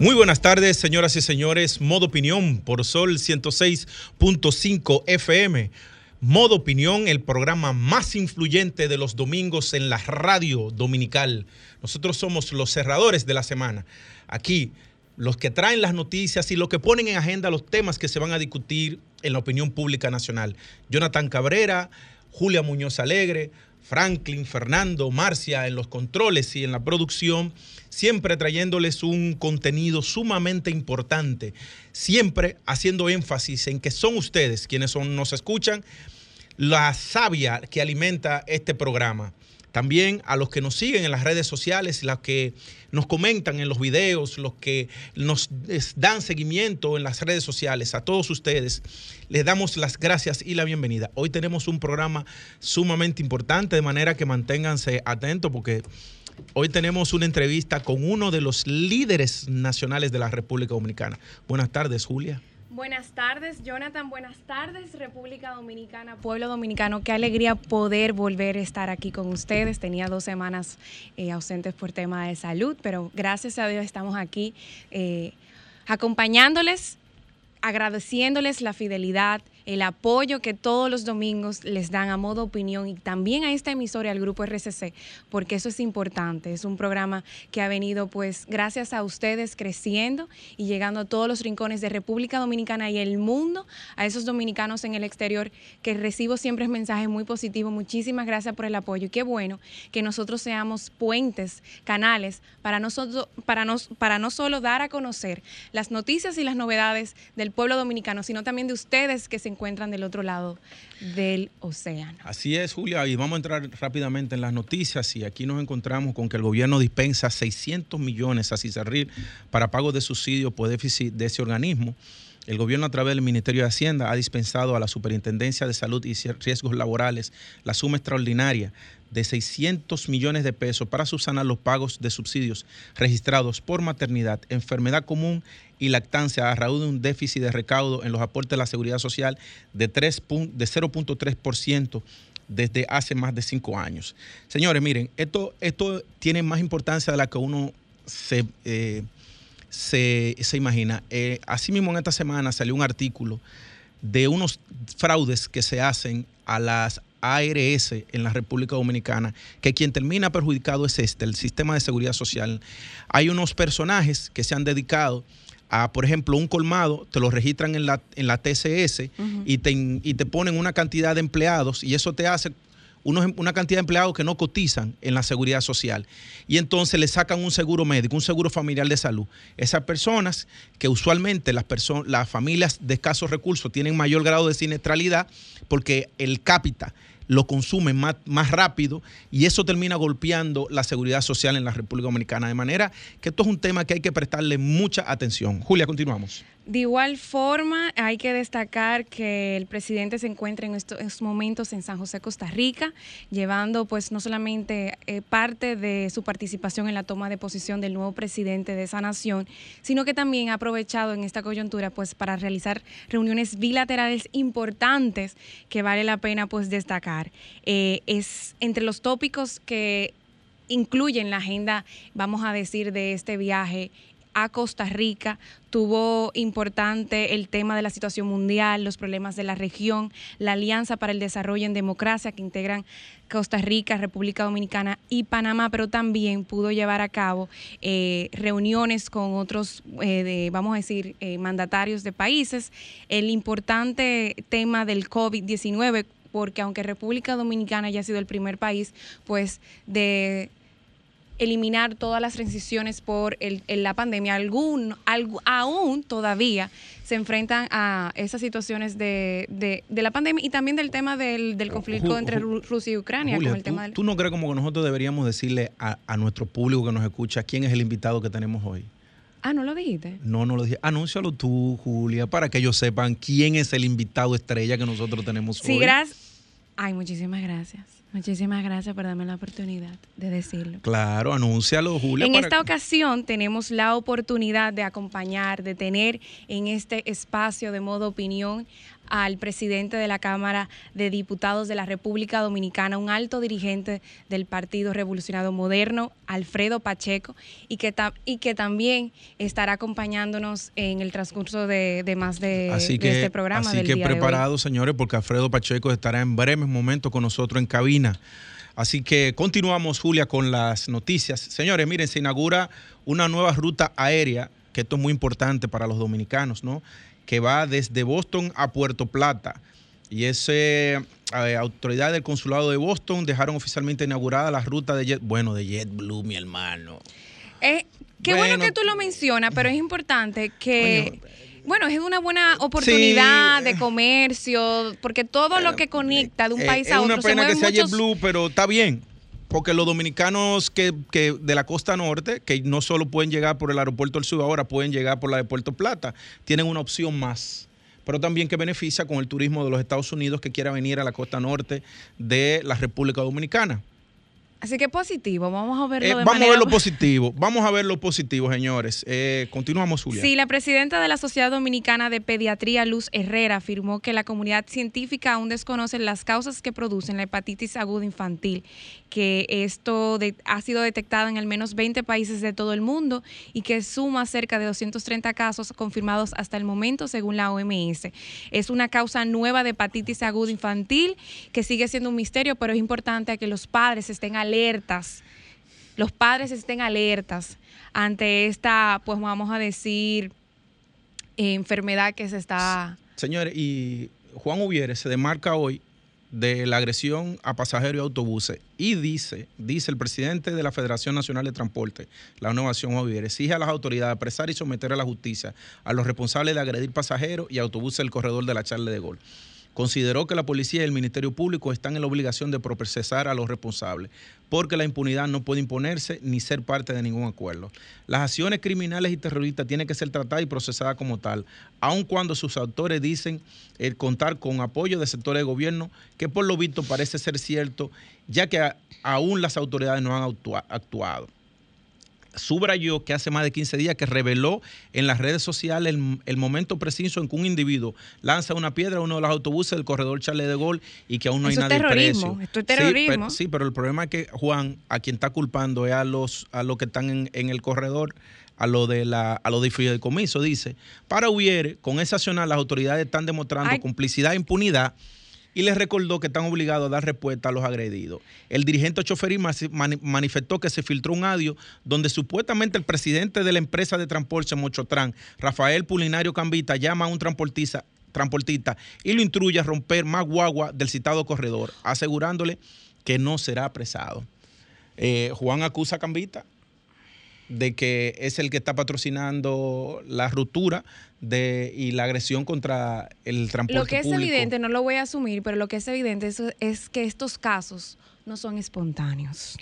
Muy buenas tardes, señoras y señores. Modo Opinión por Sol 106.5 FM. Modo Opinión, el programa más influyente de los domingos en la radio dominical. Nosotros somos los cerradores de la semana. Aquí los que traen las noticias y los que ponen en agenda los temas que se van a discutir en la opinión pública nacional. Jonathan Cabrera, Julia Muñoz Alegre, Franklin, Fernando, Marcia en los controles y en la producción, siempre trayéndoles un contenido sumamente importante, siempre haciendo énfasis en que son ustedes quienes son, nos escuchan, la savia que alimenta este programa. También a los que nos siguen en las redes sociales, los que nos comentan en los videos, los que nos dan seguimiento en las redes sociales, a todos ustedes, les damos las gracias y la bienvenida. Hoy tenemos un programa sumamente importante, de manera que manténganse atentos porque hoy tenemos una entrevista con uno de los líderes nacionales de la República Dominicana. Buenas tardes, Julia. Buenas tardes, Jonathan. Buenas tardes, República Dominicana, pueblo dominicano. Qué alegría poder volver a estar aquí con ustedes. Tenía dos semanas eh, ausentes por tema de salud, pero gracias a Dios estamos aquí eh, acompañándoles, agradeciéndoles la fidelidad el apoyo que todos los domingos les dan a modo opinión y también a esta emisora, al grupo RCC, porque eso es importante. Es un programa que ha venido, pues, gracias a ustedes creciendo y llegando a todos los rincones de República Dominicana y el mundo, a esos dominicanos en el exterior, que recibo siempre mensajes muy positivos. Muchísimas gracias por el apoyo y qué bueno que nosotros seamos puentes, canales, para, nosotros, para, nos, para no solo dar a conocer las noticias y las novedades del pueblo dominicano, sino también de ustedes que se encuentran del otro lado del océano. Así es, Julia, y vamos a entrar rápidamente en las noticias y aquí nos encontramos con que el gobierno dispensa 600 millones a CISARRIL para pago de subsidio por déficit de ese organismo. El gobierno a través del Ministerio de Hacienda ha dispensado a la Superintendencia de Salud y Riesgos Laborales la suma extraordinaria de 600 millones de pesos para subsanar los pagos de subsidios registrados por maternidad, enfermedad común y lactancia a raíz de un déficit de recaudo en los aportes de la seguridad social de, de 0.3% desde hace más de cinco años. Señores, miren, esto, esto tiene más importancia de la que uno se, eh, se, imagina. Eh, asimismo, en esta semana salió un artículo de unos fraudes que se hacen a las ARS en la República Dominicana, que quien termina perjudicado es este, el sistema de seguridad social. Hay unos personajes que se han dedicado a, por ejemplo, un colmado, te lo registran en la, en la TCS y, te, y te ponen una cantidad de empleados y eso te hace una cantidad de empleados que no cotizan en la seguridad social y entonces le sacan un seguro médico, un seguro familiar de salud. Esas personas que usualmente las, las familias de escasos recursos tienen mayor grado de siniestralidad porque el cápita lo consumen más, más rápido y eso termina golpeando la seguridad social en la República Dominicana. De manera que esto es un tema que hay que prestarle mucha atención. Julia, continuamos. De igual forma, hay que destacar que el presidente se encuentra en estos, momentos en San José, Costa Rica, llevando pues no solamente eh, parte de su participación en la toma de posición del nuevo presidente de esa nación, sino que también ha aprovechado en esta coyuntura pues para realizar reuniones bilaterales importantes que vale la pena pues destacar. Eh, es entre los tópicos que incluyen la agenda, vamos a decir, de este viaje a Costa Rica. Tuvo importante el tema de la situación mundial, los problemas de la región, la Alianza para el Desarrollo en Democracia que integran Costa Rica, República Dominicana y Panamá, pero también pudo llevar a cabo eh, reuniones con otros, eh, vamos a decir, eh, mandatarios de países. El importante tema del COVID-19 porque aunque República Dominicana haya sido el primer país, pues de eliminar todas las restricciones por el, la pandemia. Algún, aún todavía se enfrentan a esas situaciones de, de, la pandemia y también del tema del, del conflicto entre Rusia y Ucrania. con el tema ¿tú, no crees como que nosotros deberíamos decirle a, a nuestro público que nos escucha quién es el invitado que tenemos hoy? Ah, ¿no lo dijiste? No, no lo dije. Anúncialo tú, Julia, para que ellos sepan quién es el invitado estrella que nosotros tenemos hoy. Sí, gracias. Ay, muchísimas gracias. Muchísimas gracias por darme la oportunidad de decirlo. Claro, anúncialo, Julia. En esta ocasión tenemos la oportunidad de acompañar, de tener en este espacio de modo opinión al presidente de la Cámara de Diputados de la República Dominicana, un alto dirigente del Partido Revolucionario Moderno, Alfredo Pacheco, y que, y que también estará acompañándonos en el transcurso de, más de, este programa. Así que preparados, señores, porque Alfredo Pacheco estará en breves momentos con nosotros en cabina. Así que continuamos, Julia, con las noticias. Señores, miren, se inaugura una nueva ruta aérea, que esto es muy importante para los dominicanos, ¿no? Que va desde Boston a Puerto Plata. Y ese eh, autoridad del consulado de Boston dejaron oficialmente inaugurada la ruta de Jet, bueno, de JetBlue, mi hermano. Eh, qué bueno, que tú lo mencionas, pero es importante que bueno, es una buena oportunidad de comercio, porque todo lo que conecta de un país a otro. Es una pena que sea JetBlue, pero está bien porque los dominicanos que, de la costa norte, que no solo pueden llegar por el aeropuerto del sur, ahora pueden llegar por la de Puerto Plata, tienen una opción más. Pero también que beneficia con el turismo de los Estados Unidos que quiera venir a la costa norte de la República Dominicana. Así que positivo, vamos a verlo eh, de Vamos a ver lo positivo, vamos a ver lo positivo, señores. Eh, continuamos, Julia. Sí, la presidenta de la Sociedad Dominicana de Pediatría, Luz Herrera, afirmó que la comunidad científica aún desconoce las causas que producen la hepatitis aguda infantil, que esto ha sido detectado en al menos 20 países de todo el mundo y que suma cerca de 230 casos confirmados hasta el momento, según la OMS. Es una causa nueva de hepatitis aguda infantil que sigue siendo un misterio, pero es importante que los padres estén al alertas, los padres estén alertas ante esta, pues vamos a decir, enfermedad que se está... Señores, y Juan Ubiere se demarca hoy de la agresión a pasajeros y autobuses y dice, dice el presidente de la Federación Nacional de Transporte, la innovación Ubiere, exige a las autoridades apresar y someter a la justicia a los responsables de agredir pasajeros y autobuses del corredor de la Charle de Gol consideró que la policía y el Ministerio Público están en la obligación de procesar a los responsables, porque la impunidad no puede imponerse ni ser parte de ningún acuerdo. Las acciones criminales y terroristas tienen que ser tratadas y procesadas como tal, aun cuando sus autores dicen el contar con apoyo de sectores de gobierno, que por lo visto parece ser cierto, ya que aún las autoridades no han actuado subrayó que hace más de 15 días que reveló en las redes sociales el, momento preciso en que un individuo lanza una piedra a uno de los autobuses del corredor Charles de Gaulle y que aún no hay nadie preso. Esto es terrorismo. Sí pero, el problema es que Juan, a quien está culpando es a los, a los que están en, el corredor, a lo de la a lo de fideicomiso, dice, para hubiere, con esa accionar las autoridades están demostrando complicidad e impunidad y les recordó que están obligados a dar respuesta a los agredidos. El dirigente choferil manifestó que se filtró un audio donde supuestamente el presidente de la empresa de transporte Mochotran, Rafael Pulinario Cambita, llama a un transportista, transportista y lo instruye a romper más guagua del citado corredor, asegurándole que no será apresado. Eh, Juan acusa a Cambita de que es el que está patrocinando la ruptura de, y la agresión contra el transporte Lo que es evidente, no lo voy a asumir, pero lo que es evidente es, que estos casos no son espontáneos.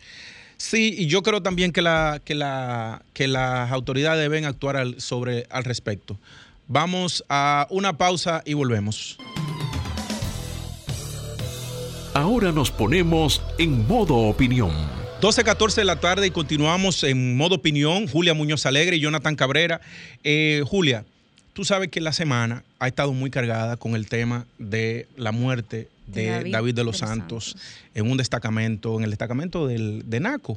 Sí, y yo creo también que, la, que, la, que las autoridades deben actuar al, sobre, al respecto. Vamos a una pausa y volvemos. Ahora nos ponemos en modo opinión 12, 14 de la tarde y continuamos en modo opinión. Julia Muñoz Alegre y Jonathan Cabrera. Eh, Julia, tú sabes que la semana ha estado muy cargada con el tema de la muerte de, David, de los, Santos, en un destacamento, en el destacamento del, de NACO.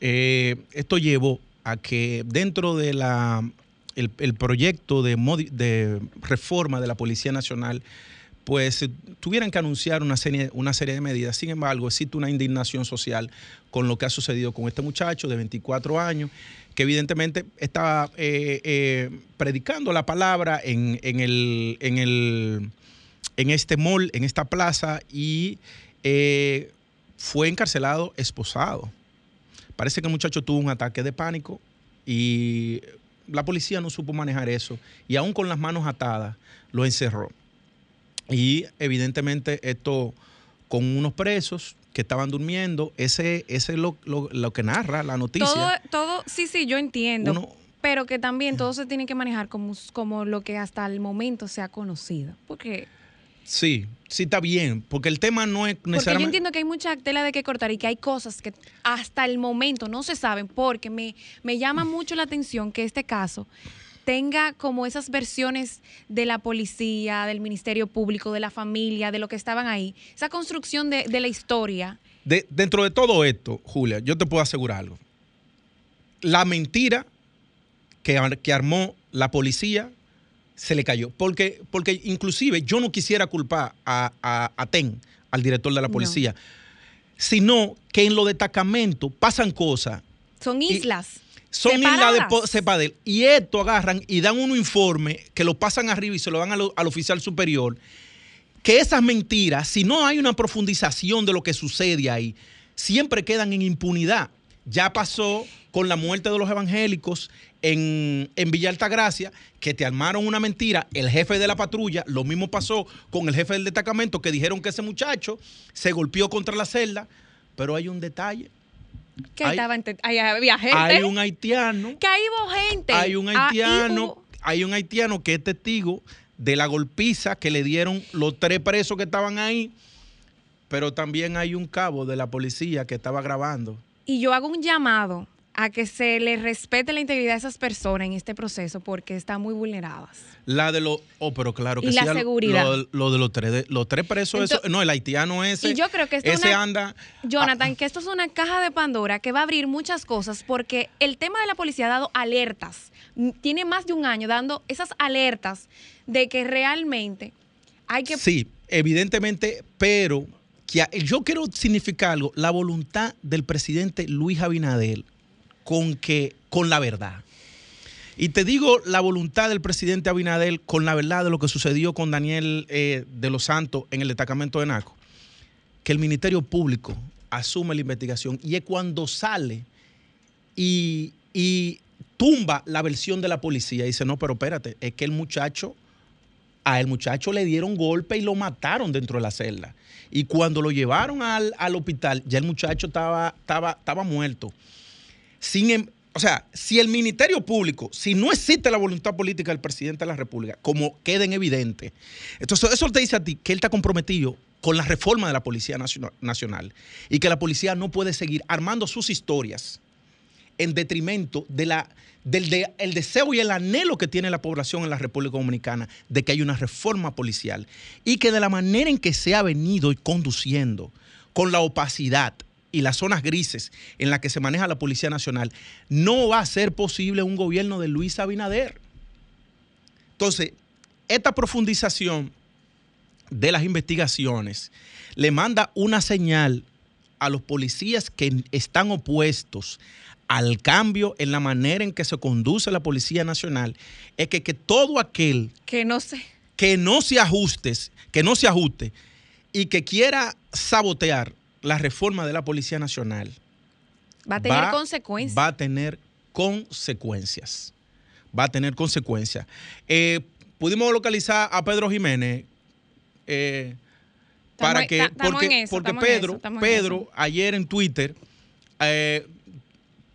Eh, esto llevó a que dentro de la el, proyecto de, de reforma de la Policía Nacional pues tuvieran que anunciar una serie, de medidas. Sin embargo, existe una indignación social con lo que ha sucedido con este muchacho de 24 años, que evidentemente estaba eh, eh, predicando la palabra en, este mall, en esta plaza, y eh, fue encarcelado, esposado. Parece que el muchacho tuvo un ataque de pánico y la policía no supo manejar eso, y aún con las manos atadas, lo encerró. Y evidentemente esto con unos presos que estaban durmiendo, ese, ese es lo, que narra la noticia. Todo, todo, sí, sí, yo entiendo. pero que también todo se tiene que manejar como, como lo que hasta el momento se ha conocido. Porque Sí, sí está bien, porque el tema no es necesariamente... Porque yo entiendo que hay mucha tela de que cortar y que hay cosas que hasta el momento no se saben, porque me, me llama mucho la atención que este caso tenga como esas versiones de la policía, del Ministerio Público, de la familia, de lo que estaban ahí, esa construcción de, de la historia. De, dentro de todo esto, Julia, yo te puedo asegurar algo. La mentira que, que armó la policía se le cayó. Porque, porque inclusive yo no quisiera culpar a, a, TEN, al director de la policía, sino que en los destacamentos pasan cosas. Son islas. Son islas de Cepadel. Y esto agarran y dan un informe que lo pasan arriba y se lo dan al, al oficial superior. Que esas mentiras, si no hay una profundización de lo que sucede ahí, siempre quedan en impunidad. Ya pasó con la muerte de los evangélicos en, en Villa Altagracia, que te armaron una mentira, el jefe de la patrulla, lo mismo pasó con el jefe del destacamento, que dijeron que ese muchacho se golpeó contra la celda, pero hay un detalle. Que hay, estaba había gente. Hay un haitiano. Que ahí hubo gente. Hay un haitiano, hay un haitiano que es testigo de la golpiza que le dieron los tres presos que estaban ahí, pero también hay un cabo de la policía que estaba grabando. Y yo hago un llamado a que se le respete la integridad de esas personas en este proceso porque están muy vulneradas. La de los, oh, pero claro que y sí. la seguridad. Lo, de los tres, los tres presos, eso, no, el haitiano ese. Y yo creo que esto ese anda. Jonathan, que esto es una caja de Pandora que va a abrir muchas cosas porque el tema de la policía ha dado alertas. Tiene más de un año dando esas alertas de que realmente hay que. Sí, evidentemente, pero que yo quiero significar algo, la voluntad del presidente Luis Abinader con, que, con la verdad. Y te digo la voluntad del presidente Abinadel con la verdad de lo que sucedió con Daniel eh, de los Santos en el destacamento de Naco. Que el Ministerio Público asume la investigación y es cuando sale y, y tumba la versión de la policía. Y dice, no, pero espérate, es que el muchacho, a el muchacho le dieron golpe y lo mataron dentro de la celda. Y cuando lo llevaron al, al hospital, ya el muchacho estaba, estaba, estaba muerto. Sin, em, o sea, si el Ministerio Público, si no existe la voluntad política del presidente de la República, como queda en evidente, entonces eso te dice a ti que él está comprometido con la reforma de la Policía Nacional y que la policía no puede seguir armando sus historias en detrimento de la, del el deseo y el anhelo que tiene la población en la República Dominicana de que haya una reforma policial y que de la manera en que se ha venido conduciendo con la opacidad, y las zonas grises en las que se maneja la Policía Nacional, no va a ser posible un gobierno de Luis Abinader. Entonces, esta profundización de las investigaciones le manda una señal a los policías que están opuestos al cambio en la manera en que se conduce la Policía Nacional, es que, que todo aquel que no se que no se ajuste, que no se ajuste y que quiera sabotear la reforma de la Policía Nacional va a tener consecuencias. Va a tener consecuencias. Va a tener consecuencias. Eh, pudimos localizar a Pedro Jiménez eh, para que, porque, porque Pedro, Pedro ayer en Twitter eh,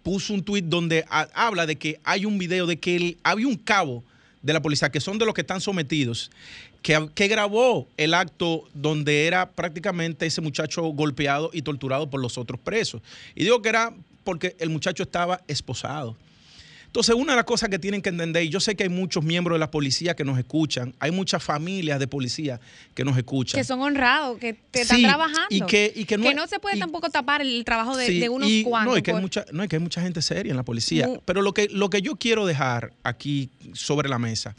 puso un tweet donde habla de que hay un video de que había un cabo de la policía, que son de los que están sometidos, que, grabó el acto donde era prácticamente ese muchacho golpeado y torturado por los otros presos. Y digo que era porque el muchacho estaba esposado. Entonces, una de las cosas que tienen que entender, y yo sé que hay muchos miembros de la policía que nos escuchan, hay muchas familias de policía que nos escuchan. Que son honrados, que, están trabajando. Y que, y que, no, se puede tampoco tapar el trabajo de, unos cuantos. No, y que, hay mucha, no, que hay mucha gente seria en la policía. Pero lo que, lo que yo quiero dejar aquí sobre la mesa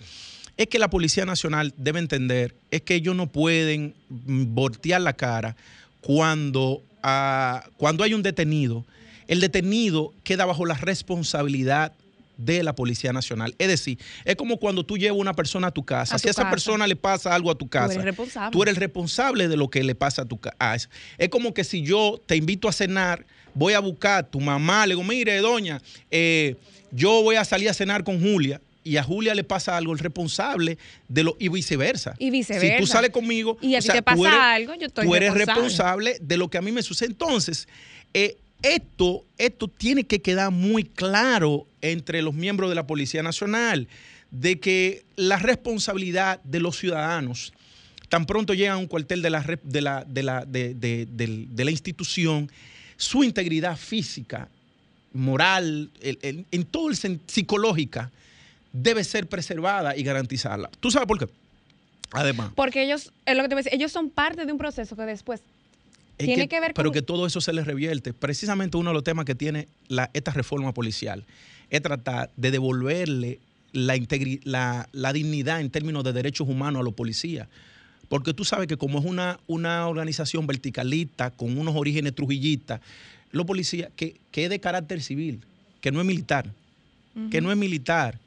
es que la Policía Nacional debe entender es que ellos no pueden voltear la cara cuando, ah, cuando hay un detenido. El detenido queda bajo la responsabilidad de la Policía Nacional. Es decir, es como cuando tú llevas una persona a tu casa. si a esa persona le pasa algo a tu casa, tú eres responsable, tú eres responsable de lo que le pasa a tu casa. Es como que si yo te invito a cenar, voy a buscar a tu mamá, le digo, mire, doña, eh, yo voy a salir a cenar con Julia y a Julia le pasa algo, el responsable de lo y viceversa. Y viceversa. Si tú sales conmigo y a ti te pasa algo, yo estoy Tú eres responsable. de lo que a mí me sucede. Entonces, eh, esto, esto tiene que quedar muy claro entre los miembros de la Policía Nacional, de que la responsabilidad de los ciudadanos, tan pronto llegan a un cuartel de la, de la, de la, de, la institución, su integridad física, moral, en todo el psicológica, debe ser preservada y garantizada. ¿Tú sabes por qué? Además. Porque ellos, es lo que te voy a decir, ellos son parte de un proceso que después tiene que, ver con... Pero que todo eso se les revierte. Precisamente uno de los temas que tiene la, esta reforma policial es tratar de devolverle la, la, la dignidad en términos de derechos humanos a los policías. Porque tú sabes que como es una, una organización verticalista, con unos orígenes trujillistas, los policías, que, que es de carácter civil, que no es militar, que no es militar,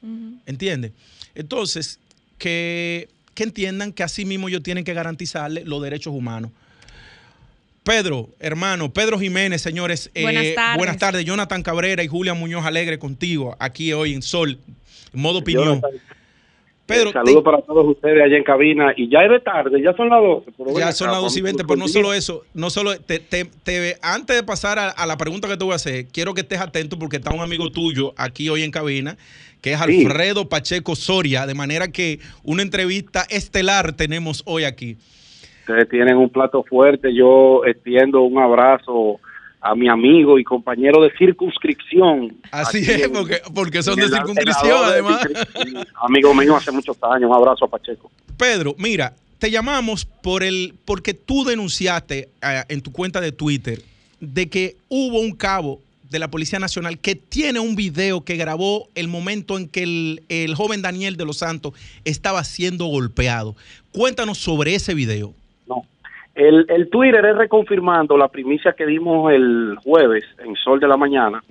¿entiendes? Entonces, que que entiendan que así mismo ellos tienen que garantizarle los derechos humanos. Pedro, hermano, Pedro Jiménez, señores. Eh, buenas tardes. Buenas tardes. Jonathan Cabrera y Julia Muñoz Alegre contigo aquí hoy en Sol, en modo opinión. Pedro, saludos para todos ustedes allá en cabina. Y ya es de tarde, ya son las 12. Ya son las 12 y 20, pero no solo eso, no solo, te, antes de pasar a, a, la pregunta que te voy a hacer, quiero que estés atento porque está un amigo tuyo aquí hoy en cabina que es Alfredo Pacheco Soria, de manera que una entrevista estelar tenemos hoy aquí. Ustedes tienen un plato fuerte, yo extiendo un abrazo a mi amigo y compañero de circunscripción. Así es, porque, son de circunscripción además. amigo mío hace muchos años, un abrazo a Pacheco. Pedro, mira, te llamamos por el porque tú denunciaste eh, en tu cuenta de Twitter de que hubo un cabo de la Policía Nacional que tiene un video que grabó el momento en que el, joven Daniel de los Santos estaba siendo golpeado. Cuéntanos sobre ese video. El, el Twitter es reconfirmando la primicia que dimos el jueves en Sol de la Mañana,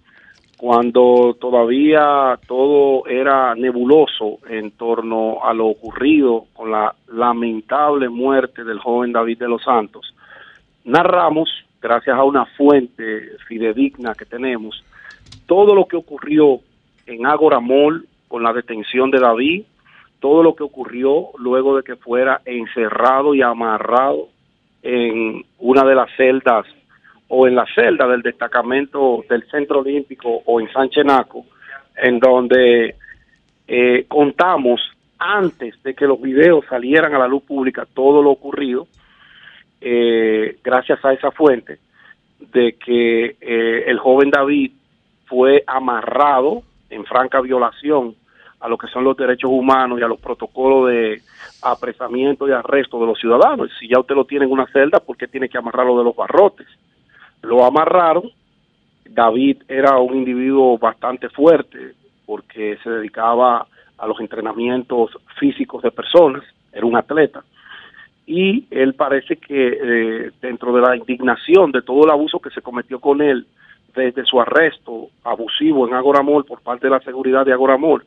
cuando todavía todo era nebuloso en torno a lo ocurrido con la lamentable muerte del joven David de los Santos. Narramos gracias a una fuente fidedigna que tenemos, todo lo que ocurrió en Ágora Mall con la detención de David, todo lo que ocurrió luego de que fuera encerrado y amarrado en una de las celdas o en la celda del destacamento del Centro Olímpico o en Sánchez Naco, en donde eh, contamos antes de que los videos salieran a la luz pública todo lo ocurrido eh, gracias a esa fuente, de que eh, el joven David fue amarrado en franca violación a lo que son los derechos humanos y a los protocolos de apresamiento y arresto de los ciudadanos. Si ya usted lo tiene en una celda, ¿por qué tiene que amarrarlo de los barrotes? Lo amarraron. David era un individuo bastante fuerte porque se dedicaba a los entrenamientos físicos de personas, era un atleta y él parece que eh, dentro de la indignación de todo el abuso que se cometió con él desde su arresto abusivo en Agoramol por parte de la seguridad de Agoramol,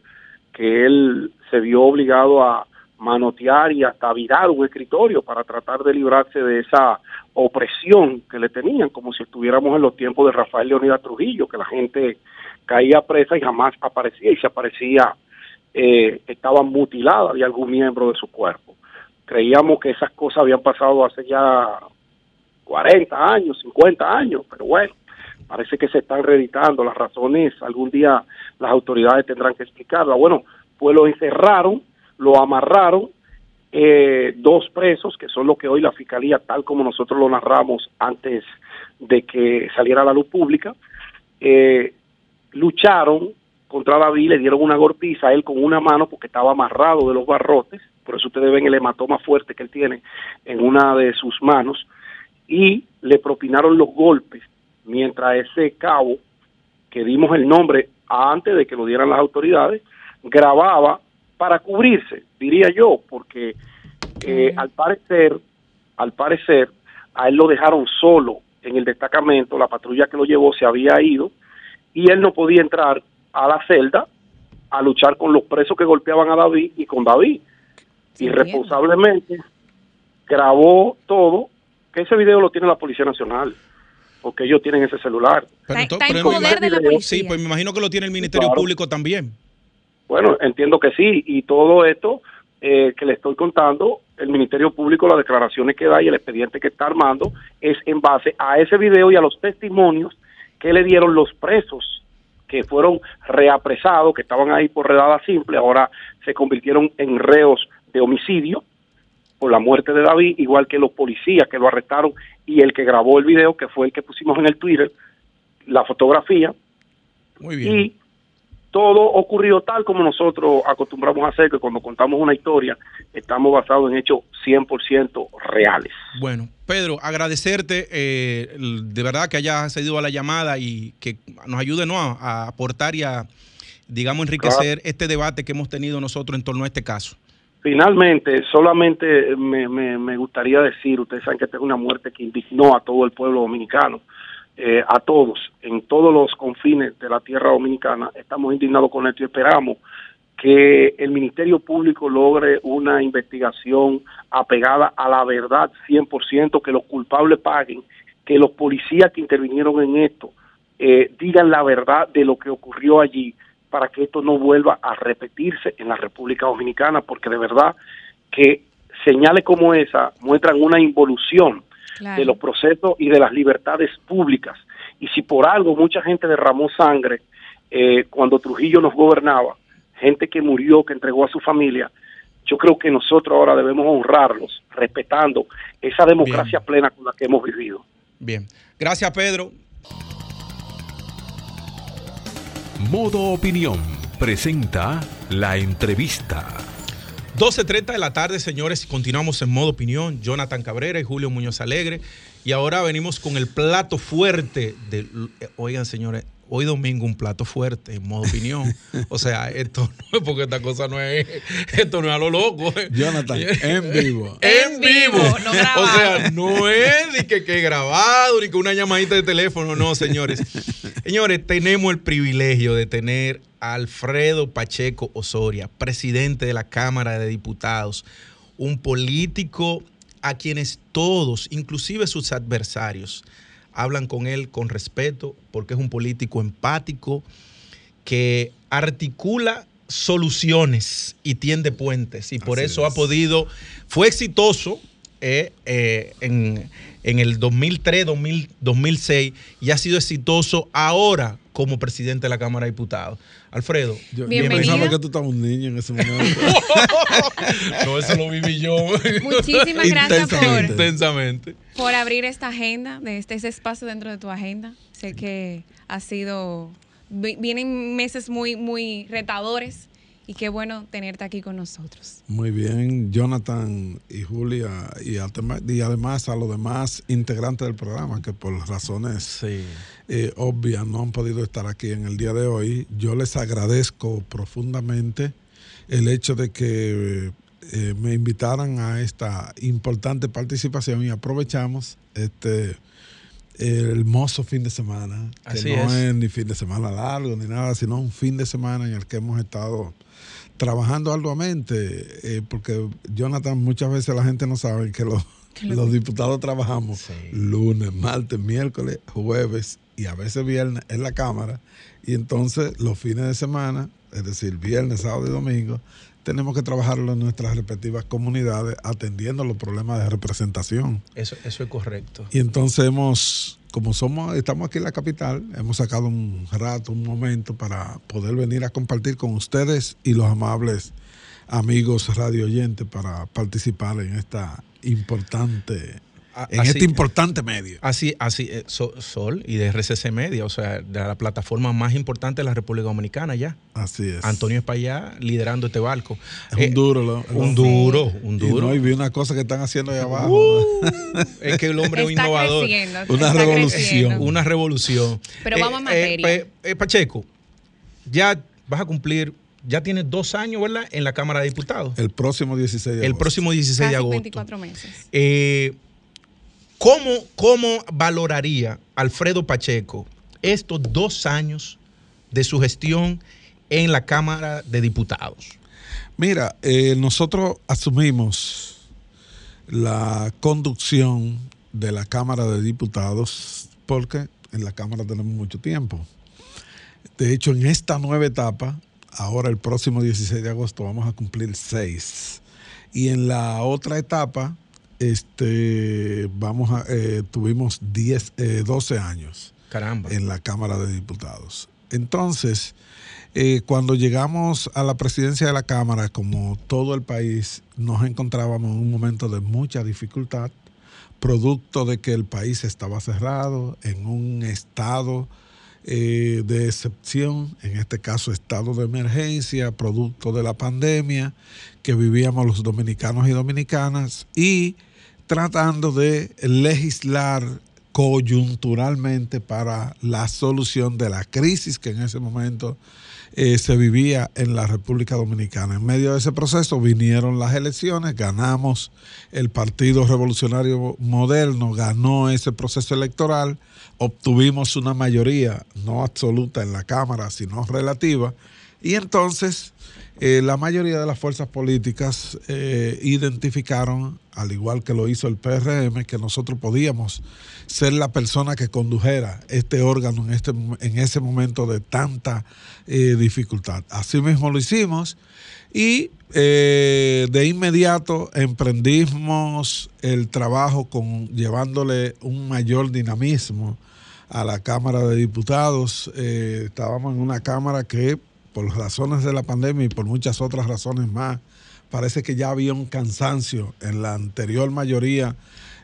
que él se vio obligado a manotear y hasta virar un escritorio para tratar de librarse de esa opresión que le tenían, como si estuviéramos en los tiempos de Rafael Leonidas Trujillo, que la gente caía presa y jamás aparecía, y si aparecía eh, estaba mutilada de algún miembro de su cuerpo creíamos que esas cosas habían pasado hace ya 40 años, 50 años, pero bueno, parece que se están reeditando las razones, algún día las autoridades tendrán que explicarlas. Bueno, pues lo encerraron, lo amarraron, eh, dos presos, que son los que hoy la fiscalía, tal como nosotros lo narramos antes de que saliera a la luz pública, eh, lucharon contra David, le dieron una golpiza a él con una mano porque estaba amarrado de los barrotes, por eso ustedes ven el hematoma fuerte que él tiene en una de sus manos, y le propinaron los golpes, mientras ese cabo, que dimos el nombre antes de que lo dieran las autoridades, grababa para cubrirse, diría yo, porque eh, al parecer, al parecer, a él lo dejaron solo en el destacamento, la patrulla que lo llevó se había ido y él no podía entrar a la celda a luchar con los presos que golpeaban a David y con David. Irresponsablemente grabó todo, que ese video lo tiene la Policía Nacional, porque ellos tienen ese celular. Sí, pues me imagino que lo tiene el Ministerio Público también. Bueno, entiendo que sí, y todo esto eh, que le estoy contando, el Ministerio Público, las declaraciones que da y el expediente que está armando, es en base a ese video y a los testimonios qué le dieron los presos que fueron reapresados, que estaban ahí por redada simple, ahora se convirtieron en reos de homicidio por la muerte de David, igual que los policías que lo arrestaron y el que grabó el video, que fue el que pusimos en el Twitter, la fotografía. Muy bien. Y todo ocurrió tal como nosotros acostumbramos a hacer, que cuando contamos una historia estamos basados en hechos 100% reales. Bueno, Pedro, agradecerte eh, de verdad que hayas accedido a la llamada y que nos ayude ¿no? a, aportar y a, digamos, enriquecer este debate que hemos tenido nosotros en torno a este caso. Finalmente, solamente me, me gustaría decir, ustedes saben que esta es una muerte que indignó a todo el pueblo dominicano eh, a todos, en todos los confines de la tierra dominicana. Estamos indignados con esto y esperamos que el Ministerio Público logre una investigación apegada a la verdad 100%, que los culpables paguen, que los policías que intervinieron en esto eh, digan la verdad de lo que ocurrió allí para que esto no vuelva a repetirse en la República Dominicana, porque de verdad que señales como esa muestran una involución de los procesos y de las libertades públicas. Y si por algo mucha gente derramó sangre eh, cuando Trujillo nos gobernaba, gente que murió, que entregó a su familia, yo creo que nosotros ahora debemos honrarlos, respetando esa democracia plena con la que hemos vivido. Bien, gracias Pedro. Modo Opinión presenta la entrevista. 12.30 de la tarde, señores, continuamos en modo opinión. Jonathan Cabrera y Julio Muñoz Alegre. Y ahora venimos con el plato fuerte de. Oigan, señores, hoy domingo un plato fuerte en modo opinión. O sea, esto no es porque esta cosa no es. Esto no es a lo loco. Jonathan, en vivo. En vivo. No o sea, no es ni que, que grabado, ni que una llamadita de teléfono. No, señores. Señores, tenemos el privilegio de tener Alfredo Pacheco Osoria, presidente de la Cámara de Diputados, un político a quienes todos, inclusive sus adversarios, hablan con él con respeto porque es un político empático que articula soluciones y tiende puentes y por eso ha podido, fue exitoso eh, eh, en, el 2003, 2006 y ha sido exitoso ahora como presidente de la Cámara de Diputados. Alfredo, yo, pensaba que tú estabas un niño en ese momento. no, eso lo viví yo. Muchísimas gracias por, Intensamente. por abrir esta agenda, de este ese espacio dentro de tu agenda. Sé que ha sido, vienen meses muy, muy retadores y qué bueno tenerte aquí con nosotros. Muy bien, Jonathan y Julia, y, además a los demás integrantes del programa que por razones eh, obvias no han podido estar aquí en el día de hoy. Yo les agradezco profundamente el hecho de que eh, me invitaran a esta importante participación y aprovechamos este hermoso fin de semana, que no es. ni fin de semana largo ni nada, sino un fin de semana en el que hemos estado trabajando arduamente, eh, porque Jonathan, muchas veces la gente no sabe que los, los diputados trabajamos lunes, martes, miércoles, jueves y a veces viernes en la Cámara, y entonces los fines de semana, es decir, viernes, sábado y domingo, tenemos que trabajarlo en nuestras respectivas comunidades atendiendo los problemas de representación. Eso, eso es correcto. Y entonces hemos, como somos, estamos aquí en la capital, hemos sacado un rato, un momento para poder venir a compartir con ustedes y los amables amigos radio oyentes para participar en esta importante en este importante medio. Así, así, eh, Sol y de RCC Media, o sea, de la plataforma más importante de la República Dominicana ya. Así es. Antonio es para allá liderando este barco. Es un eh, duro, lo, un duro, un duro. Y, vi una cosa que están haciendo ahí abajo. Uh, es que el hombre es un innovador. Una revolución. Una revolución. Pero vamos a eh, materia. Pacheco, ya vas a cumplir ya tienes dos años, ¿verdad? En la Cámara de Diputados. El próximo 16 de agosto. El próximo 16 de agosto. 24 meses. Eh, ¿Cómo, ¿Cómo valoraría Alfredo Pacheco estos dos años de su gestión en la Cámara de Diputados? Mira, eh, nosotros asumimos la conducción de la Cámara de Diputados porque en la Cámara tenemos mucho tiempo. De hecho, en esta nueva etapa, ahora el próximo 16 de agosto vamos a cumplir seis. Y en la otra etapa, este, vamos a, eh, tuvimos 10, 12 eh, años. en la Cámara de Diputados. Entonces, eh, cuando llegamos a la presidencia de la Cámara, como todo el país, nos encontrábamos en un momento de mucha dificultad, producto de que el país estaba cerrado, en un estado eh, de excepción, en este caso estado de emergencia, producto de la pandemia que vivíamos los dominicanos y dominicanas, y tratando de legislar coyunturalmente para la solución de la crisis que en ese momento eh, se vivía en la República Dominicana. En medio de ese proceso vinieron las elecciones, ganamos el Partido Revolucionario Moderno, ganó ese proceso electoral, obtuvimos una mayoría, no absoluta en la Cámara, sino relativa, y entonces eh, la mayoría de las fuerzas políticas eh, identificaron, al igual que lo hizo el PRM, que nosotros podíamos ser la persona que condujera este órgano en, este, en ese momento de tanta eh, dificultad. Así mismo lo hicimos y de inmediato emprendimos el trabajo con llevándole un mayor dinamismo a la Cámara de Diputados. estábamos en una Cámara que por razones de la pandemia y por muchas otras razones más, parece que ya había un cansancio en la anterior mayoría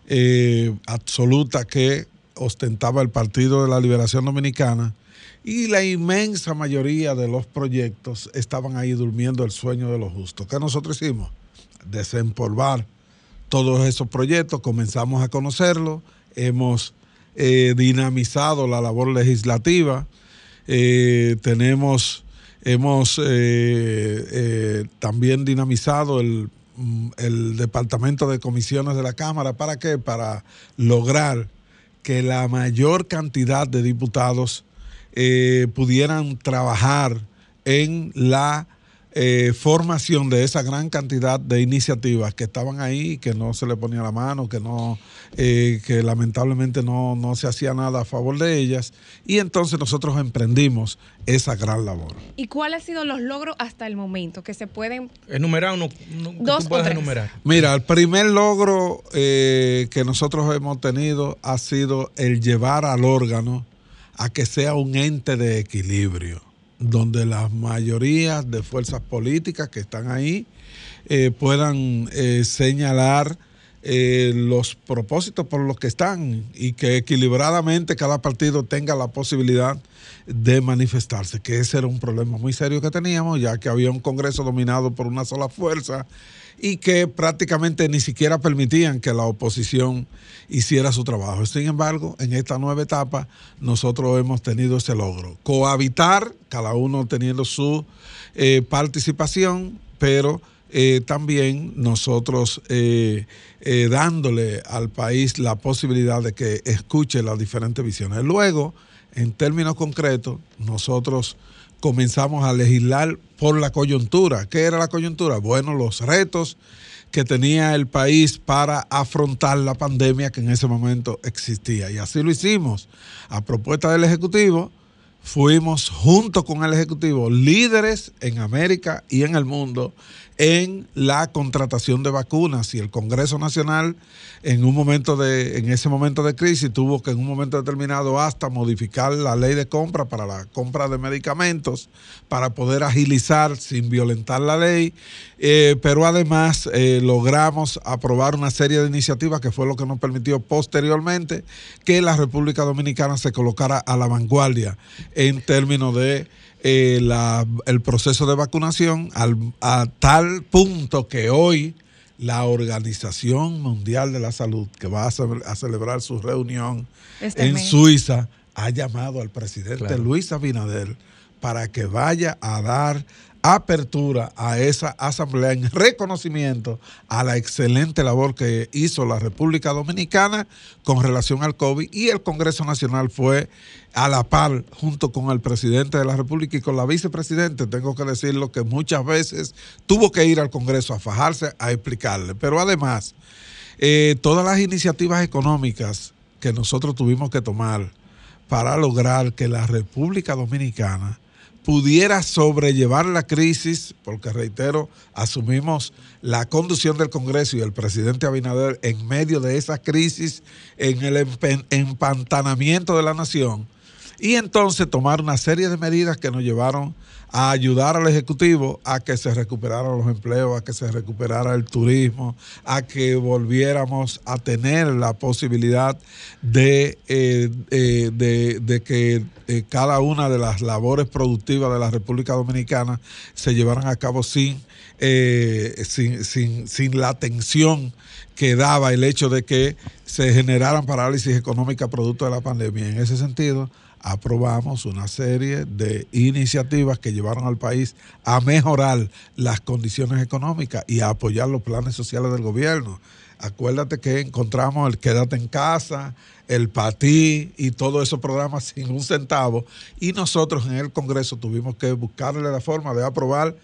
eh, absoluta que ostentaba el Partido de la Liberación Dominicana y la inmensa mayoría de los proyectos estaban ahí durmiendo el sueño de los justos. ¿Qué nosotros hicimos? Desempolvar todos esos proyectos, comenzamos a conocerlos, hemos eh, dinamizado la labor legislativa, eh, tenemos Hemos eh, eh, también dinamizado mm, el, Departamento de Comisiones de la Cámara. ¿Para qué? Para lograr que la mayor cantidad de diputados eh, pudieran trabajar en la eh, formación de esa gran cantidad de iniciativas que estaban ahí, que no se le ponía la mano, que no, eh, que lamentablemente no, no, se hacía nada a favor de ellas. Y entonces nosotros emprendimos esa gran labor. ¿Y cuáles han sido los logros hasta el momento que se pueden enumerar? Uno, dos puedes enumerar. Mira, el primer logro eh, que nosotros hemos tenido ha sido el llevar al órgano a que sea un ente de equilibrio donde las mayorías de fuerzas políticas que están ahí eh, puedan eh, señalar eh, los propósitos por los que están y que equilibradamente cada partido tenga la posibilidad de manifestarse, que ese era un problema muy serio que teníamos, ya que había un Congreso dominado por una sola fuerza y que prácticamente ni siquiera permitían que la oposición hiciera su trabajo. Sin embargo, en esta nueva etapa nosotros hemos tenido ese logro. Cohabitar, cada uno teniendo su eh, participación, pero eh, también nosotros eh, dándole al país la posibilidad de que escuche las diferentes visiones. Luego, en términos concretos, nosotros comenzamos a legislar por la coyuntura. ¿Qué era la coyuntura? Bueno, los retos que tenía el país para afrontar la pandemia que en ese momento existía. Y así lo hicimos. A propuesta del Ejecutivo, fuimos junto con el Ejecutivo líderes en América y en el mundo en la contratación de vacunas. Y el Congreso Nacional en un momento de en ese momento de crisis tuvo que en un momento determinado hasta modificar la ley de compra para la compra de medicamentos para poder agilizar sin violentar la ley. Eh, pero además eh, logramos aprobar una serie de iniciativas que fue lo que nos permitió posteriormente que la República Dominicana se colocara a la vanguardia en términos de eh, el proceso de vacunación a tal punto que hoy la Organización Mundial de la Salud, que va a, celebrar su reunión este en Suiza, ha llamado al presidente Luis Abinader para que vaya a dar apertura a esa asamblea en reconocimiento a la excelente labor que hizo la República Dominicana con relación al COVID y el Congreso Nacional fue a la par junto con el presidente de la República y con la vicepresidente, tengo que decirlo que muchas veces tuvo que ir al Congreso a fajarse a explicarle, pero además eh, todas las iniciativas económicas que nosotros tuvimos que tomar para lograr que la República Dominicana pudiera sobrellevar la crisis, porque reitero, asumimos la conducción del Congreso y el presidente Abinader en medio de esa crisis, en el empantanamiento de la nación, Y entonces tomar una serie de medidas que nos llevaron a ayudar al Ejecutivo a que se recuperaran los empleos, a que se recuperara el turismo, a que volviéramos a tener la posibilidad de, eh, eh, de, que eh, cada una de las labores productivas de la República Dominicana se llevaran a cabo sin, sin, sin, sin la tensión que daba el hecho de que se generaran parálisis económicas producto de la pandemia. En ese sentido, aprobamos una serie de iniciativas que llevaron al país a mejorar las condiciones económicas y a apoyar los planes sociales del gobierno. Acuérdate que encontramos el Quédate en casa, el PATI y todos esos programas sin un centavo. Y nosotros en el Congreso tuvimos que buscarle la forma de aprobar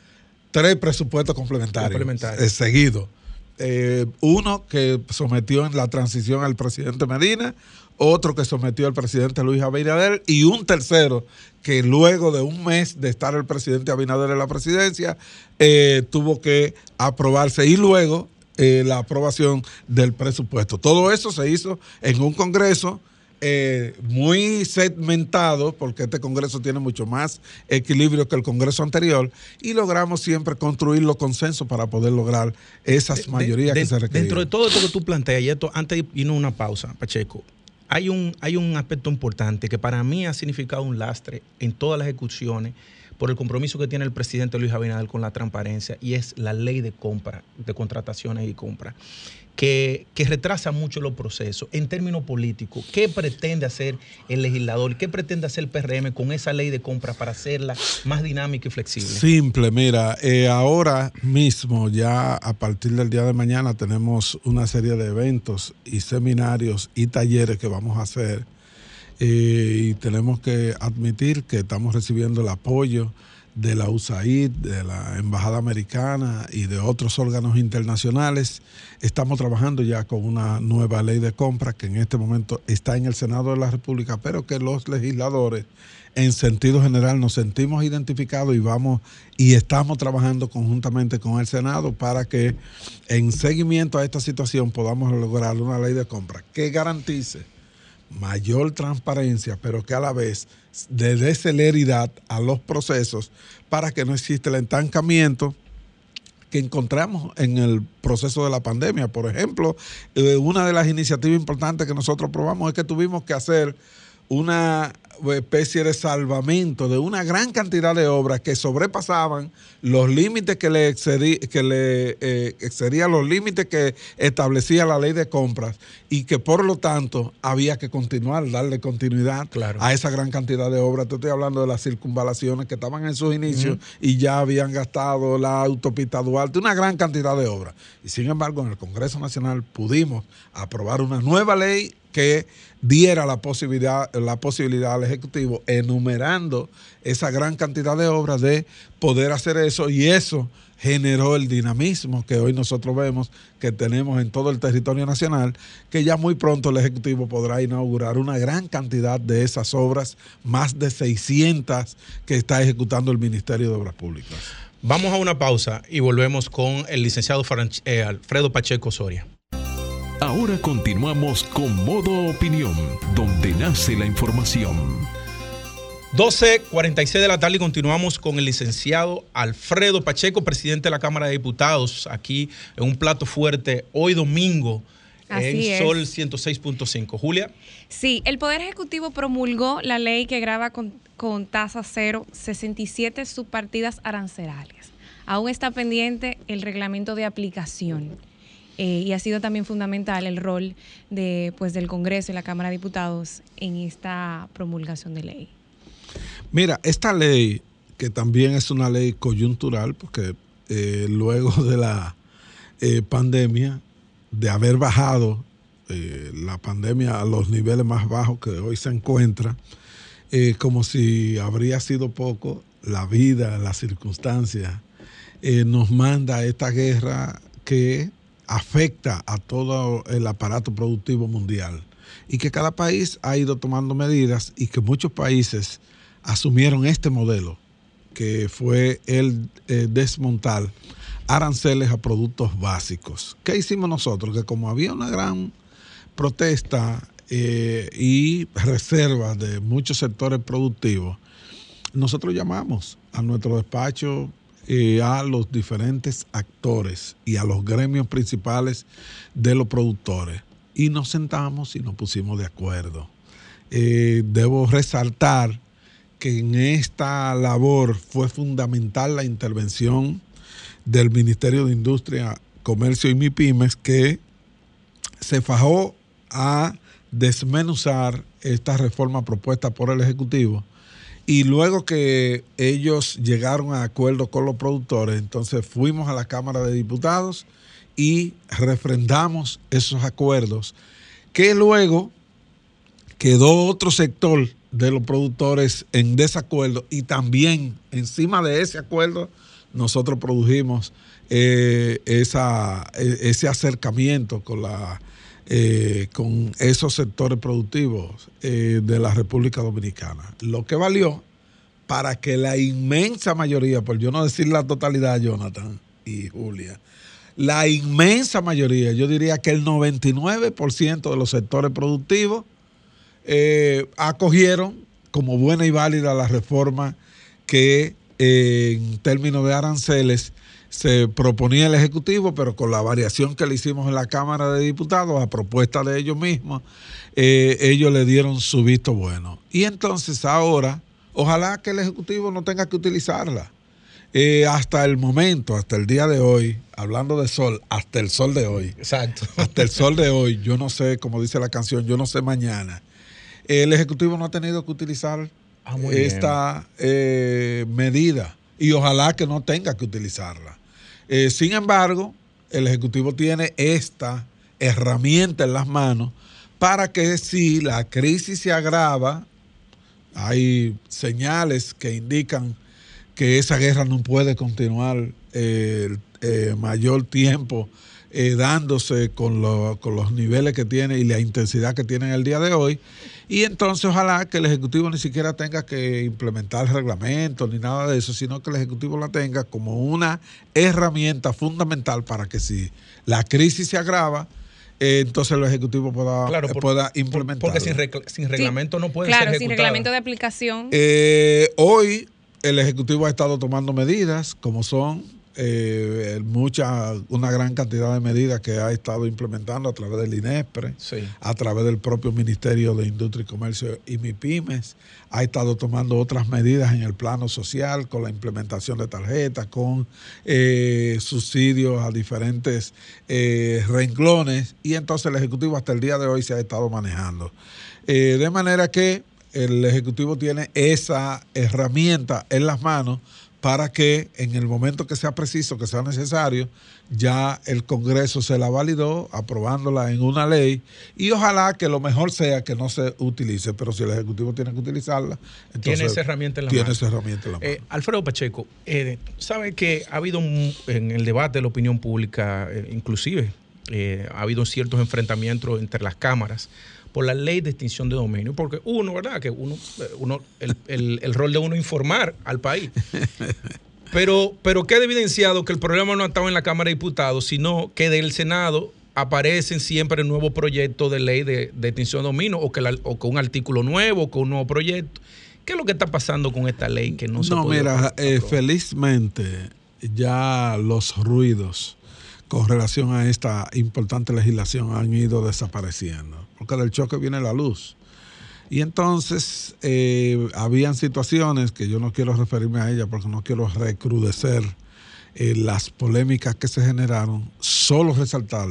tres presupuestos complementarios, eh, seguidos. Eh, uno que sometió en la transición al presidente Medina, otro que sometió al presidente Luis Abinader y un tercero que luego de un mes de estar el presidente Abinader en la presidencia eh, tuvo que aprobarse y luego eh, la aprobación del presupuesto. Todo eso se hizo en un Congreso. Eh, muy segmentado, porque este Congreso tiene mucho más equilibrio que el Congreso anterior, y logramos siempre construir los consensos para poder lograr esas mayorías que se requieren. Dentro de todo esto que tú planteas, y esto, antes de irnos a una pausa, Pacheco, hay un, hay un aspecto importante que para mí ha significado un lastre en todas las ejecuciones por el compromiso que tiene el presidente Luis Abinader con la transparencia y es la ley de compra, de contrataciones y compra que, retrasa mucho los procesos. En términos políticos, ¿qué pretende hacer el legislador? ¿Qué pretende hacer el PRM con esa ley de compra para hacerla más dinámica y flexible? Simple, mira, eh, ahora mismo, ya a partir del día de mañana, tenemos una serie de eventos y seminarios y talleres que vamos a hacer. Eh, y tenemos que admitir que estamos recibiendo el apoyo de la USAID, de la Embajada Americana y de otros órganos internacionales. Estamos trabajando ya con una nueva ley de compra que en este momento está en el Senado de la República, pero que los legisladores en sentido general nos sentimos identificados y vamos y estamos trabajando conjuntamente con el Senado para que en seguimiento a esta situación podamos lograr una ley de compra que garantice mayor transparencia, pero que a la vez de celeridad a los procesos para que no exista el estancamiento que encontramos en el proceso de la pandemia. Por ejemplo, eh, una de las iniciativas importantes que nosotros probamos es que tuvimos que hacer una especie de salvamento de una gran cantidad de obras que sobrepasaban los límites que le, que le eh, excedían los límites que establecía la ley de compras y que por lo tanto había que continuar, darle continuidad a esa gran cantidad de obras. Te estoy hablando de las circunvalaciones que estaban en sus inicios y ya habían gastado la autopista Duarte, una gran cantidad de obras. Y sin embargo, en el Congreso Nacional pudimos aprobar una nueva ley que diera la posibilidad, la posibilidad al Ejecutivo, enumerando esa gran cantidad de obras, de poder hacer eso y eso generó el dinamismo que hoy nosotros vemos que tenemos en todo el territorio nacional, que ya muy pronto el Ejecutivo podrá inaugurar una gran cantidad de esas obras, más de 600 que está ejecutando el Ministerio de Obras Públicas. Vamos a una pausa y volvemos con el licenciado eh, Alfredo Pacheco Soria. Ahora continuamos con Modo Opinión, donde nace la información. 12.46 de la tarde y continuamos con el licenciado Alfredo Pacheco, presidente de la Cámara de Diputados, aquí en un plato fuerte hoy domingo. en Sol 106.5. Julia. Sí, el Poder Ejecutivo promulgó la ley que graba con, con tasa cero 67 subpartidas arancelarias. Aún está pendiente el reglamento de aplicación. Eh, y ha sido también fundamental el rol de, pues, del Congreso y la Cámara de Diputados en esta promulgación de ley. Mira, esta ley, que también es una ley coyuntural, porque eh, luego de la eh, pandemia, de haber bajado la pandemia a los niveles más bajos que hoy se encuentra, como si habría sido poco, la vida, las circunstancias, nos manda esta guerra que afecta a todo el aparato productivo mundial y que cada país ha ido tomando medidas y que muchos países asumieron este modelo, que fue el eh, desmontar aranceles a productos básicos. ¿Qué hicimos nosotros? Que como había una gran protesta eh, y reservas de muchos sectores productivos, nosotros llamamos a nuestro despacho a los diferentes actores y a los gremios principales de los productores y nos sentamos y nos pusimos de acuerdo. Eh, debo resaltar que en esta labor fue fundamental la intervención del Ministerio de Industria, Comercio y MIPIMES que se fajó a desmenuzar esta reforma propuesta por el Ejecutivo y luego que ellos llegaron a acuerdo con los productores, entonces fuimos a la Cámara de Diputados y refrendamos esos acuerdos, que luego quedó otro sector de los productores en desacuerdo y también encima de ese acuerdo nosotros produjimos eh, esa, e, ese acercamiento con, la, eh, con esos sectores productivos eh, de la República Dominicana. Lo que valió para que la inmensa mayoría, por yo no decir la totalidad, Jonathan y Julia, la inmensa mayoría, yo diría que el 99% de los sectores productivos acogieron como buena y válida la reforma que en términos de aranceles se proponía el Ejecutivo, pero con la variación que le hicimos en la Cámara de Diputados a propuesta de ellos mismos, eh, ellos le dieron su visto bueno. Y entonces ahora, ojalá que el Ejecutivo no tenga que utilizarla. Eh, hasta el momento, hasta el día de hoy, hablando de sol, hasta el sol de hoy. Exacto. Hasta el sol de hoy, yo no sé, como dice la canción, yo no sé mañana. El Ejecutivo no ha tenido que utilizar Ah, esta eh, medida y ojalá que no tenga que utilizarla. Eh, sin embargo, el Ejecutivo tiene esta herramienta en las manos para que si la crisis se agrava, hay señales que indican que esa guerra no puede continuar eh, mayor tiempo dándose con, con, los niveles que tiene y la intensidad que tiene en el día de hoy. Y entonces ojalá que el Ejecutivo ni siquiera tenga que implementar reglamentos ni nada de eso, sino que el Ejecutivo la tenga como una herramienta fundamental para que si la crisis se agrava, eh, entonces el Ejecutivo pueda, pueda implementar. Porque sin, reglamento no puede claro, sin reglamento de aplicación. Eh, hoy el Ejecutivo ha estado tomando medidas como son eh, mucha, una gran cantidad de medidas que ha estado implementando a través del INESPRE, a través del propio Ministerio de Industria y Comercio y MIPIMES, ha estado tomando otras medidas en el plano social con la implementación de tarjetas, con eh, subsidios a diferentes eh, renglones. Y entonces el Ejecutivo hasta el día de hoy se ha estado manejando. Eh, de manera que el Ejecutivo tiene esa herramienta en las manos para que en el momento que sea preciso, que sea necesario, ya el Congreso se la validó aprobándola en una ley y ojalá que lo mejor sea que no se utilice, pero si el Ejecutivo tiene que utilizarla, entonces tiene esa herramienta en la tiene mano. Esa herramienta en la eh, Alfredo Pacheco, eh, sabe que ha habido en el debate de la opinión pública, eh, inclusive, ha habido ciertos enfrentamientos entre las cámaras por la ley de extinción de dominio, porque uno, ¿verdad? Que uno, uno el, rol de uno informar al país. Pero, pero queda evidenciado que el problema no ha estado en la Cámara de Diputados, sino que del Senado aparecen siempre nuevos proyectos de ley de, extinción de dominio o que, o con un artículo nuevo o con un nuevo proyecto. ¿Qué es lo que está pasando con esta ley que no se No, mira, eh, felizmente ya los ruidos con relación a esta importante legislación han ido desapareciendo, porque del choque viene la luz. Y entonces eh, habían situaciones que yo no quiero referirme a ellas porque no quiero recrudecer eh, las polémicas que se generaron, solo resaltar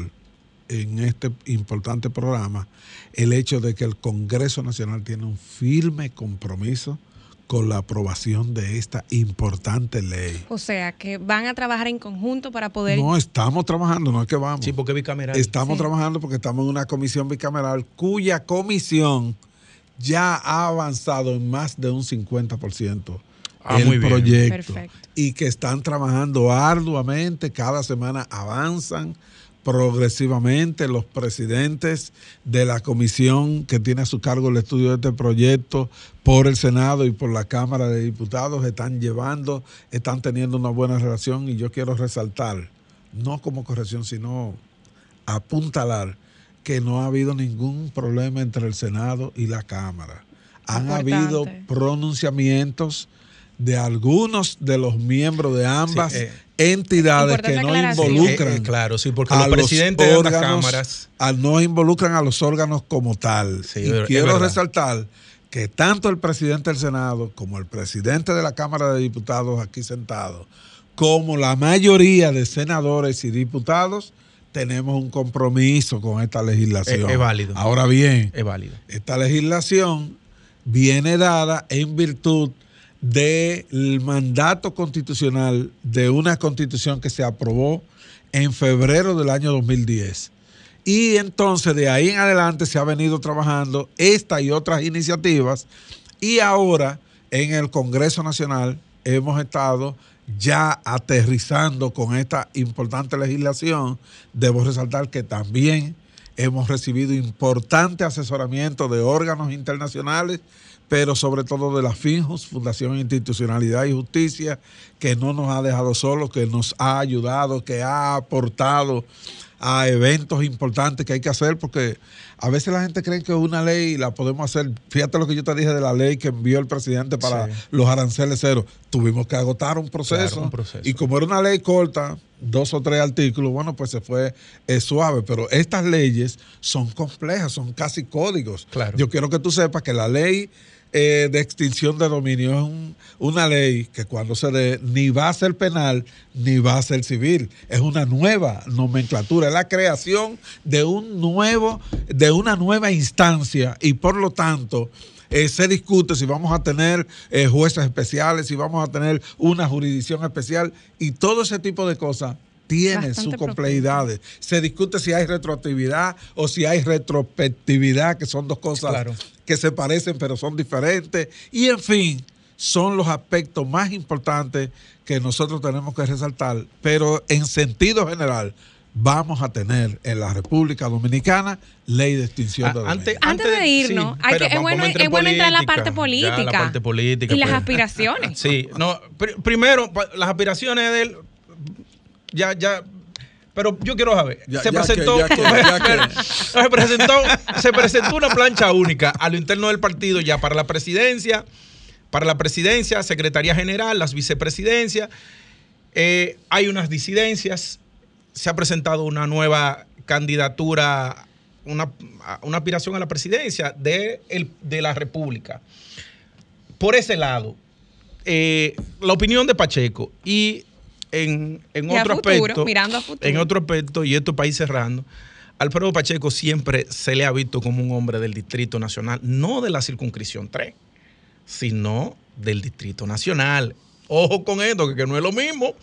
en este importante programa el hecho de que el Congreso Nacional tiene un firme compromiso con la aprobación de esta importante ley. O sea, que van a trabajar en conjunto para poder... No, estamos trabajando, no es que vamos. Sí, porque bicameral. Estamos trabajando porque estamos en una comisión bicameral cuya comisión ya ha avanzado en más de un 50% ah, el proyecto. Perfecto. Y que están trabajando arduamente, cada semana avanzan progresivamente los presidentes de la comisión que tiene a su cargo el estudio de este proyecto por el Senado y por la Cámara de Diputados están llevando, están teniendo una buena relación y yo quiero resaltar, no como corrección, sino apuntalar que no ha habido ningún problema entre el Senado y la Cámara. Han habido pronunciamientos de algunos de los miembros de ambas eh, entidades que no involucran eh, claro, sí, porque los presidentes de las cámaras no involucran a los órganos como tal. y quiero resaltar que tanto el presidente del Senado como el presidente de la Cámara de Diputados aquí sentado, como la mayoría de senadores y diputados, tenemos un compromiso con esta legislación. Es, válido. Ahora bien, es válido. esta legislación viene dada en virtud del mandato constitucional de una constitución que se aprobó en febrero del año 2010. Y entonces de ahí en adelante se ha venido trabajando esta y otras iniciativas y ahora en el Congreso Nacional hemos estado ya aterrizando con esta importante legislación. Debo resaltar que también hemos recibido importante asesoramiento de órganos internacionales pero sobre todo de la FINJUS, Fundación Institucionalidad y Justicia, que no nos ha dejado solos, que nos ha ayudado, que ha aportado a eventos importantes que hay que hacer, porque a veces la gente cree que una ley la podemos hacer. Fíjate lo que yo te dije de la ley que envió el presidente para los aranceles cero. Tuvimos que agotar un proceso, un proceso, Y como era una ley corta, dos o tres artículos, bueno, pues se fue eh, suave. Pero estas leyes son complejas, son casi códigos. Yo quiero que tú sepas que la ley eh, de extinción de dominio es una ley que cuando se dé ni va a ser penal ni va a ser civil. Es una nueva nomenclatura, es la creación de un nuevo, de una nueva instancia y por lo tanto eh, se discute si vamos a tener eh, jueces especiales, si vamos a tener una jurisdicción especial y todo ese tipo de cosas tiene sus complejidades. Se discute si hay retroactividad o si hay retrospectividad, que son dos cosas que se parecen pero son diferentes. Y en fin, son los aspectos más importantes que nosotros tenemos que resaltar. Pero en sentido general, vamos a tener en la República Dominicana ley de extinción de antes, antes, de irnos, es, bueno, entrar en la parte política, y las pues. aspiraciones. Sí, no, primero, las aspiraciones de él ya, ya. Pero yo quiero saber, se, presentó, se, presentó, se presentó una plancha única a lo interno del partido ya para la presidencia, para la presidencia, secretaría general, las vicepresidencias. Eh, hay unas disidencias, se ha presentado una nueva candidatura, una, una aspiración a la presidencia de, el, de la República. Por ese lado, eh, la opinión de Pacheco y en, otro aspecto, mirando a futuro. en otro aspecto, y esto país cerrando, Alfredo Pacheco siempre se le ha visto como un hombre del Distrito Nacional, no de la circunscripción 3, sino del Distrito Nacional. Ojo con esto, que, no es lo mismo.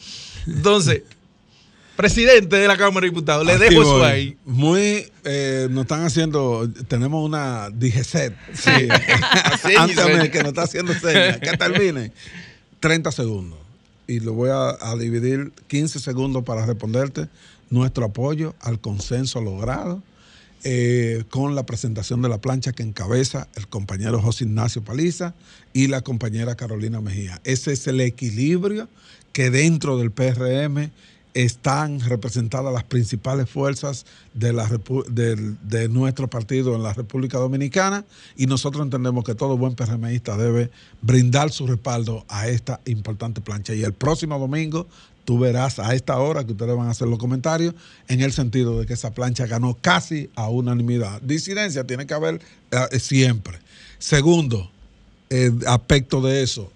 Entonces, presidente de la Cámara de Diputados, le dejo eso ahí. Muy, eh, nos están haciendo, tenemos una DGCET. Sí. Antes que nos está haciendo señas, que termine. 30 segundos y lo voy a, dividir 15 segundos para responderte nuestro apoyo al consenso logrado eh, con la presentación de la plancha que encabeza el compañero José Ignacio Paliza y la compañera Carolina Mejía. Ese es el equilibrio que dentro del PRM están representadas las principales fuerzas de, nuestro partido en la República Dominicana y nosotros entendemos que todo buen PRMista debe brindar su respaldo a esta importante plancha. Y el próximo domingo tú verás a esta hora que ustedes van a hacer los comentarios en el sentido de que esa plancha ganó casi a unanimidad. Disidencia tiene que haber eh, siempre. Segundo aspecto de eso,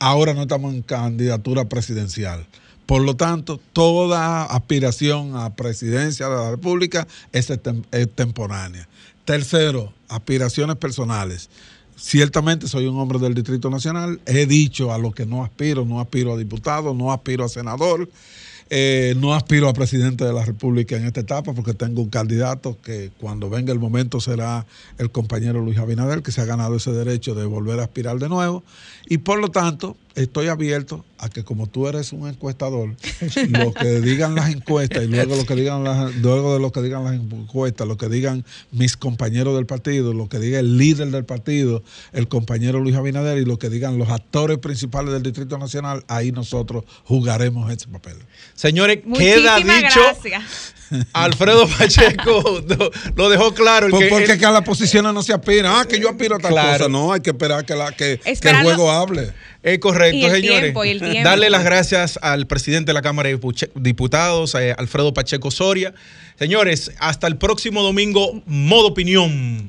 ahora no estamos en candidatura presidencial por lo tanto, toda aspiración a presidencia de la República es, temporánea. Tercero, aspiraciones personales. Ciertamente soy un hombre del Distrito Nacional. He dicho a lo que no aspiro, no aspiro a diputado, no aspiro a senador. Eh, no aspiro a presidente de la República en esta etapa porque tengo un candidato que cuando venga el momento será el compañero Luis Abinader, que se ha ganado ese derecho de volver a aspirar de nuevo. Y por lo tanto, estoy abierto a que como tú eres un encuestador, lo que digan las encuestas y luego lo que digan las, luego de lo que digan las encuestas, lo que digan mis compañeros del partido, lo que diga el líder del partido, el compañero Luis Abinader y lo que digan los actores principales del Distrito Nacional, ahí nosotros jugaremos ese papel. Señores, queda dicho. Alfredo Pacheco lo dejó claro. El porque que a las posiciones no se aspira. Ah, que yo aspiro a tal cosa. No, hay que esperar que, la, que, que el juego hable. Es correcto, señores. Darle las gracias al presidente de la Cámara de Diputados, eh, Alfredo Pacheco Soria. Señores, hasta el próximo domingo, modo opinión.